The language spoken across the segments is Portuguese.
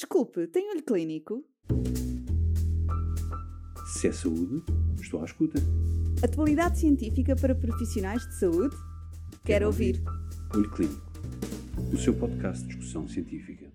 Desculpe, tem olho clínico? Se é saúde, estou à escuta. Atualidade científica para profissionais de saúde? Quero ouvir. Olho Clínico, o seu podcast de discussão científica.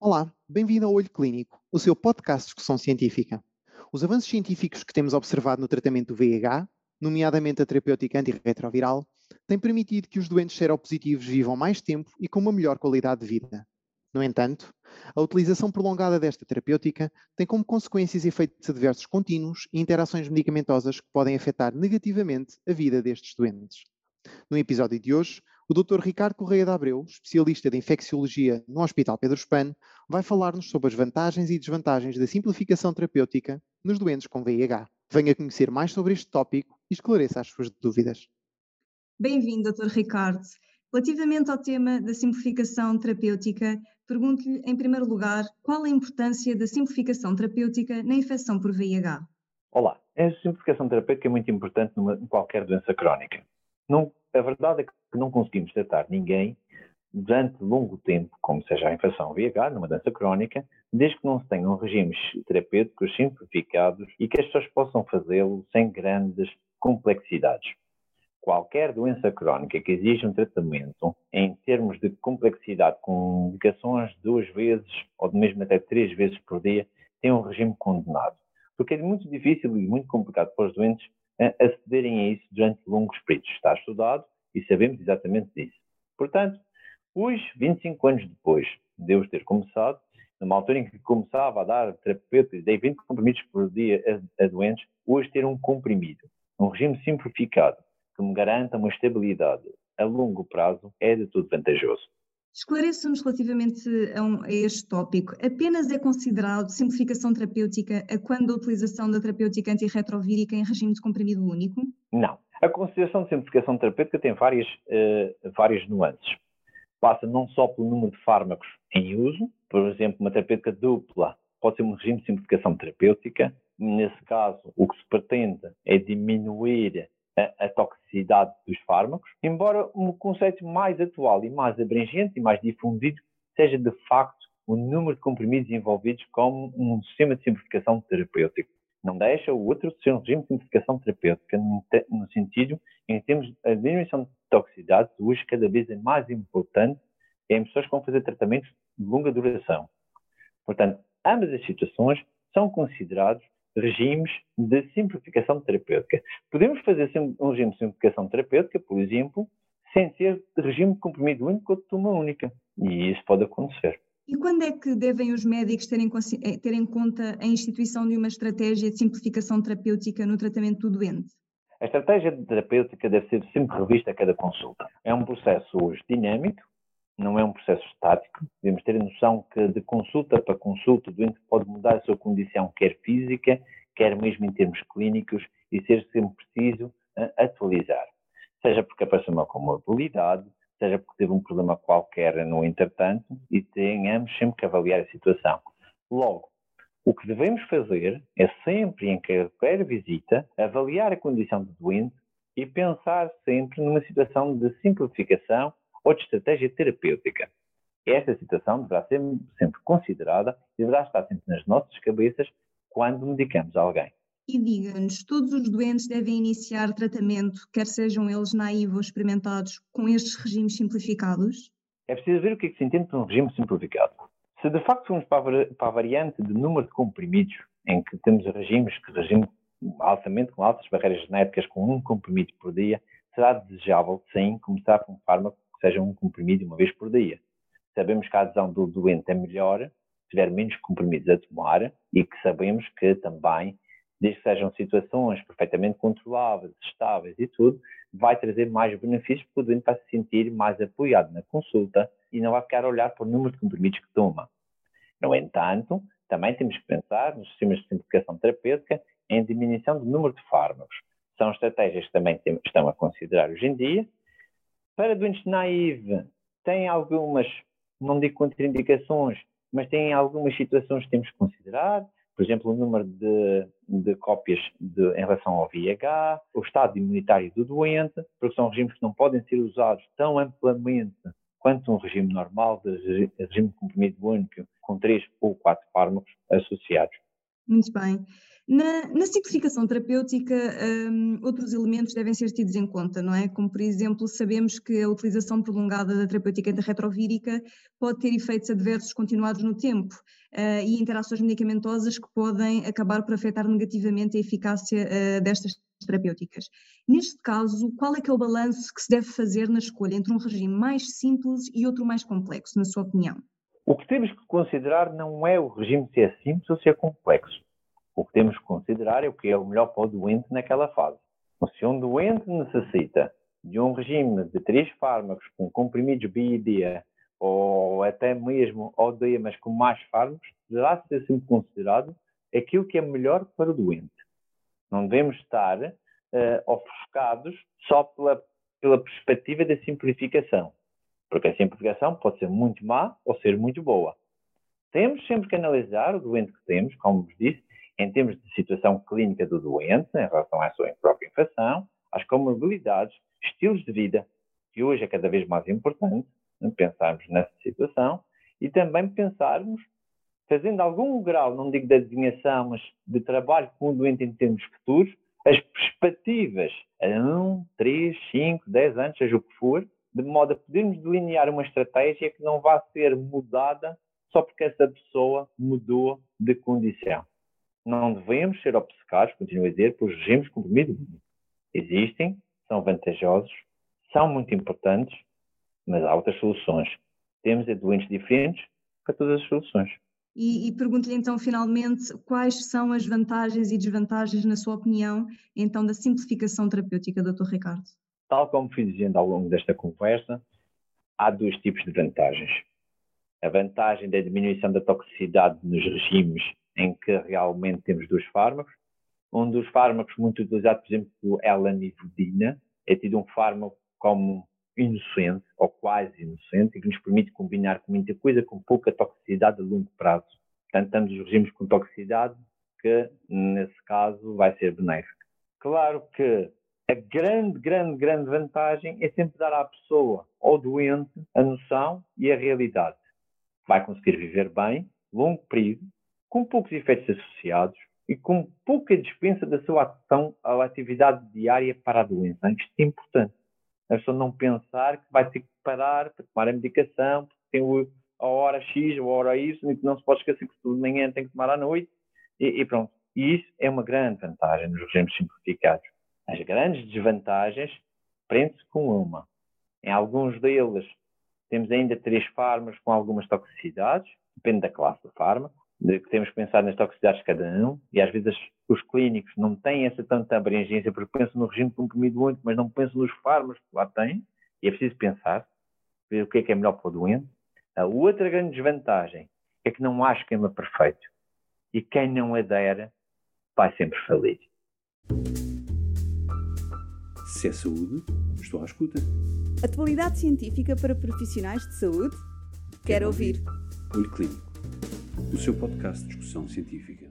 Olá, bem-vindo ao Olho Clínico, o seu podcast de discussão científica. Os avanços científicos que temos observado no tratamento do VIH, nomeadamente a terapêutica antirretroviral, têm permitido que os doentes seropositivos vivam mais tempo e com uma melhor qualidade de vida. No entanto, a utilização prolongada desta terapêutica tem como consequências efeitos adversos contínuos e interações medicamentosas que podem afetar negativamente a vida destes doentes. No episódio de hoje, o Dr. Ricardo Correia de Abreu, especialista de infecciologia no Hospital Pedro Spano, vai falar-nos sobre as vantagens e desvantagens da simplificação terapêutica nos doentes com VIH. Venha conhecer mais sobre este tópico e esclareça as suas dúvidas. Bem-vindo, Dr. Ricardo. Relativamente ao tema da simplificação terapêutica, pergunto-lhe, em primeiro lugar, qual a importância da simplificação terapêutica na infecção por VIH? Olá, a simplificação terapêutica é muito importante numa, em qualquer doença crónica. Não, a verdade é que não conseguimos tratar ninguém durante longo tempo, como seja a infecção VIH, numa doença crónica, desde que não se tenham regimes terapêuticos simplificados e que as pessoas possam fazê-lo sem grandes complexidades qualquer doença crónica que exija um tratamento em termos de complexidade, com indicações duas vezes ou mesmo até três vezes por dia, tem um regime condenado. Porque é muito difícil e muito complicado para os doentes eh, acederem a isso durante longos períodos. Está estudado e sabemos exatamente disso. Portanto, hoje, 25 anos depois de eu ter começado, numa altura em que começava a dar terapêuticos, dei 20 comprimidos por dia a, a doentes, hoje ter um comprimido, um regime simplificado, que me garanta uma estabilidade a longo prazo é de tudo vantajoso. Esclareça-nos relativamente a, um, a, este tópico. Apenas é considerado simplificação terapêutica a quando a utilização da terapêutica antirretrovírica em regime de comprimido único? Não. A consideração de simplificação terapêutica tem várias, uh, várias nuances. Passa não só pelo número de fármacos em uso, por exemplo, uma terapêutica dupla pode ser um regime de simplificação terapêutica. Nesse caso, o que se pretende é diminuir a, a, toxicidade dos fármacos, embora um conceito mais atual e mais abrangente e mais difundido seja de facto o número de comprimidos envolvidos como um sistema de simplificação terapêutica. Não deixa o outro ser um regime de simplificação terapêutica, no, sentido em que temos a diminuição de toxicidade, hoje cada vez é mais importante em pessoas que vão fazer tratamentos de longa duração. Portanto, ambas as situações são considerados regimes de simplificação terapêutica. Podemos fazer um regime de simplificação terapêutica, por exemplo, sem ser regime de comprimido único ou de turma única. E isso pode acontecer. E quando é que devem os médicos ter em, eh, ter em conta a instituição de uma estratégia de simplificação terapêutica no tratamento do doente? A estratégia terapêutica deve ser sempre revista a cada consulta. É um processo hoje dinâmico, não é um processo estático. Devemos ter a noção que de consulta para consulta o doente pode mudar a sua condição, quer física, quer mesmo em termos clínicos, e ser sempre preciso uh, atualizar. Seja porque apareceu uma comorbilidade, seja porque teve um problema qualquer no entretanto, e tenhamos sempre que avaliar a situação. Logo, o que devemos fazer é sempre, em qualquer visita, avaliar a condição do doente e pensar sempre numa situação de simplificação ou de estratégia terapêutica. Esta situação deverá ser sempre considerada e deverá estar sempre nas nossas cabeças quando medicamos alguém. E diga-nos, todos os doentes devem iniciar tratamento, quer sejam eles naivos ou experimentados, com estes regimes simplificados? É preciso ver o que é que se entende por um regime simplificado. Se de facto formos para a variante de número de comprimidos, em que temos regimes que regime altamente com altas barreiras genéticas com um comprimido por dia, será desejável, sim, começar com um fármaco seja um comprimido uma vez por dia. Sabemos que a adesão do doente é melhor se tiver menos comprimidos a tomar e que sabemos que também, desde que sejam situações perfeitamente controláveis, estáveis e tudo, vai trazer mais benefícios porque o doente vai se sentir mais apoiado na consulta e não vai ficar a olhar para o número de comprimidos que toma. No entanto, também temos que pensar nos sistemas de simplificação terapêutica em diminuição do número de fármacos. São estratégias que também estão a considerar hoje em dia para doentes naive, tem algumas, não digo contraindicações, mas tem algumas situações que temos que considerar, por exemplo, o número de, de cópias de, em relação ao VIH, o estado imunitário do doente, porque são regimes que não podem ser usados tão amplamente quanto um regime normal de regime comprimido único com três ou quatro fármacos associados. Muito bem. Na, na simplificação terapêutica, um, outros elementos devem ser tidos em conta, não é? Como, por exemplo, sabemos que a utilização prolongada da terapêutica antirretrovírica pode ter efeitos adversos continuados no tempo uh, e interações medicamentosas que podem acabar por afetar negativamente a eficácia uh, destas terapêuticas. Neste caso, qual é que é o balanço que se deve fazer na escolha entre um regime mais simples e outro mais complexo, na sua opinião? O que temos que considerar não é o regime se é simples ou se é complexo o que temos que considerar é o que é o melhor para o doente naquela fase. Se um doente necessita de um regime de três fármacos com comprimidos BID ou até mesmo OD, mas com mais fármacos, deverá ser sempre considerado aquilo que é melhor para o doente. Não devemos estar uh, ofuscados só pela, pela perspectiva da simplificação, porque a simplificação pode ser muito má ou ser muito boa. Temos sempre que analisar o doente que temos, como vos disse, em termos de situação clínica do doente, em relação à sua própria infecção, às comorbilidades, estilos de vida, que hoje é cada vez mais importante né, pensarmos nessa situação e também pensarmos, fazendo algum grau, não digo de adivinhação, mas de trabalho com o doente em termos futuros, as perspectivas a 1, 3, 5, 10 anos, seja o que for, de modo a podermos delinear uma estratégia que não vá ser mudada só porque essa pessoa mudou de condição não devemos ser obcecados, continuo a dizer, por regimes de Existem, são vantajosos, são muito importantes, mas há outras soluções. Temos é doentes diferentes para todas as soluções. E, e pergunto-lhe então, finalmente, quais são as vantagens e desvantagens, na sua opinião, então, da simplificação terapêutica, Dr. Ricardo? Tal como fui dizendo ao longo desta conversa, há dois tipos de vantagens. A vantagem da diminuição da toxicidade nos regimes em que realmente temos dois fármacos. Um dos fármacos muito utilizado, por exemplo, é a lanivudina, é tido um fármaco como inocente, ou quase inocente, e que nos permite combinar com muita coisa, com pouca toxicidade a longo prazo. Portanto, estamos nos regimes com toxicidade, que nesse caso vai ser benéfico. Claro que a grande, grande, grande vantagem é sempre dar à pessoa, ao doente, a noção e a realidade. Vai conseguir viver bem, longo período, com poucos efeitos associados e com pouca dispensa da sua ação à atividade diária para a doença. Isto é importante. A pessoa não pensar que vai ter que parar para tomar a medicação, porque tem a hora X ou a hora Y, e que não se pode esquecer que tudo de manhã tem que tomar à noite, e, e pronto. E isso é uma grande vantagem nos regimes simplificados. As grandes desvantagens prende-se com uma. Em alguns deles, temos ainda três fármacos com algumas toxicidades, depende da classe do fármaco de que temos que pensar nas toxicidades de cada um, e às vezes os clínicos não têm essa tanta abrangência porque pensam no regime de comprimido único, mas não pensam nos fármacos que lá têm, e é preciso pensar, ver o que é que é melhor para o doente. A outra grande desvantagem é que não há esquema perfeito, e quem não adere vai sempre falir. Se é saúde, estou à escuta. Atualidade científica para profissionais de saúde? Quero, Quero ouvir. ouvir. Olho Clínico o seu podcast discussão científica.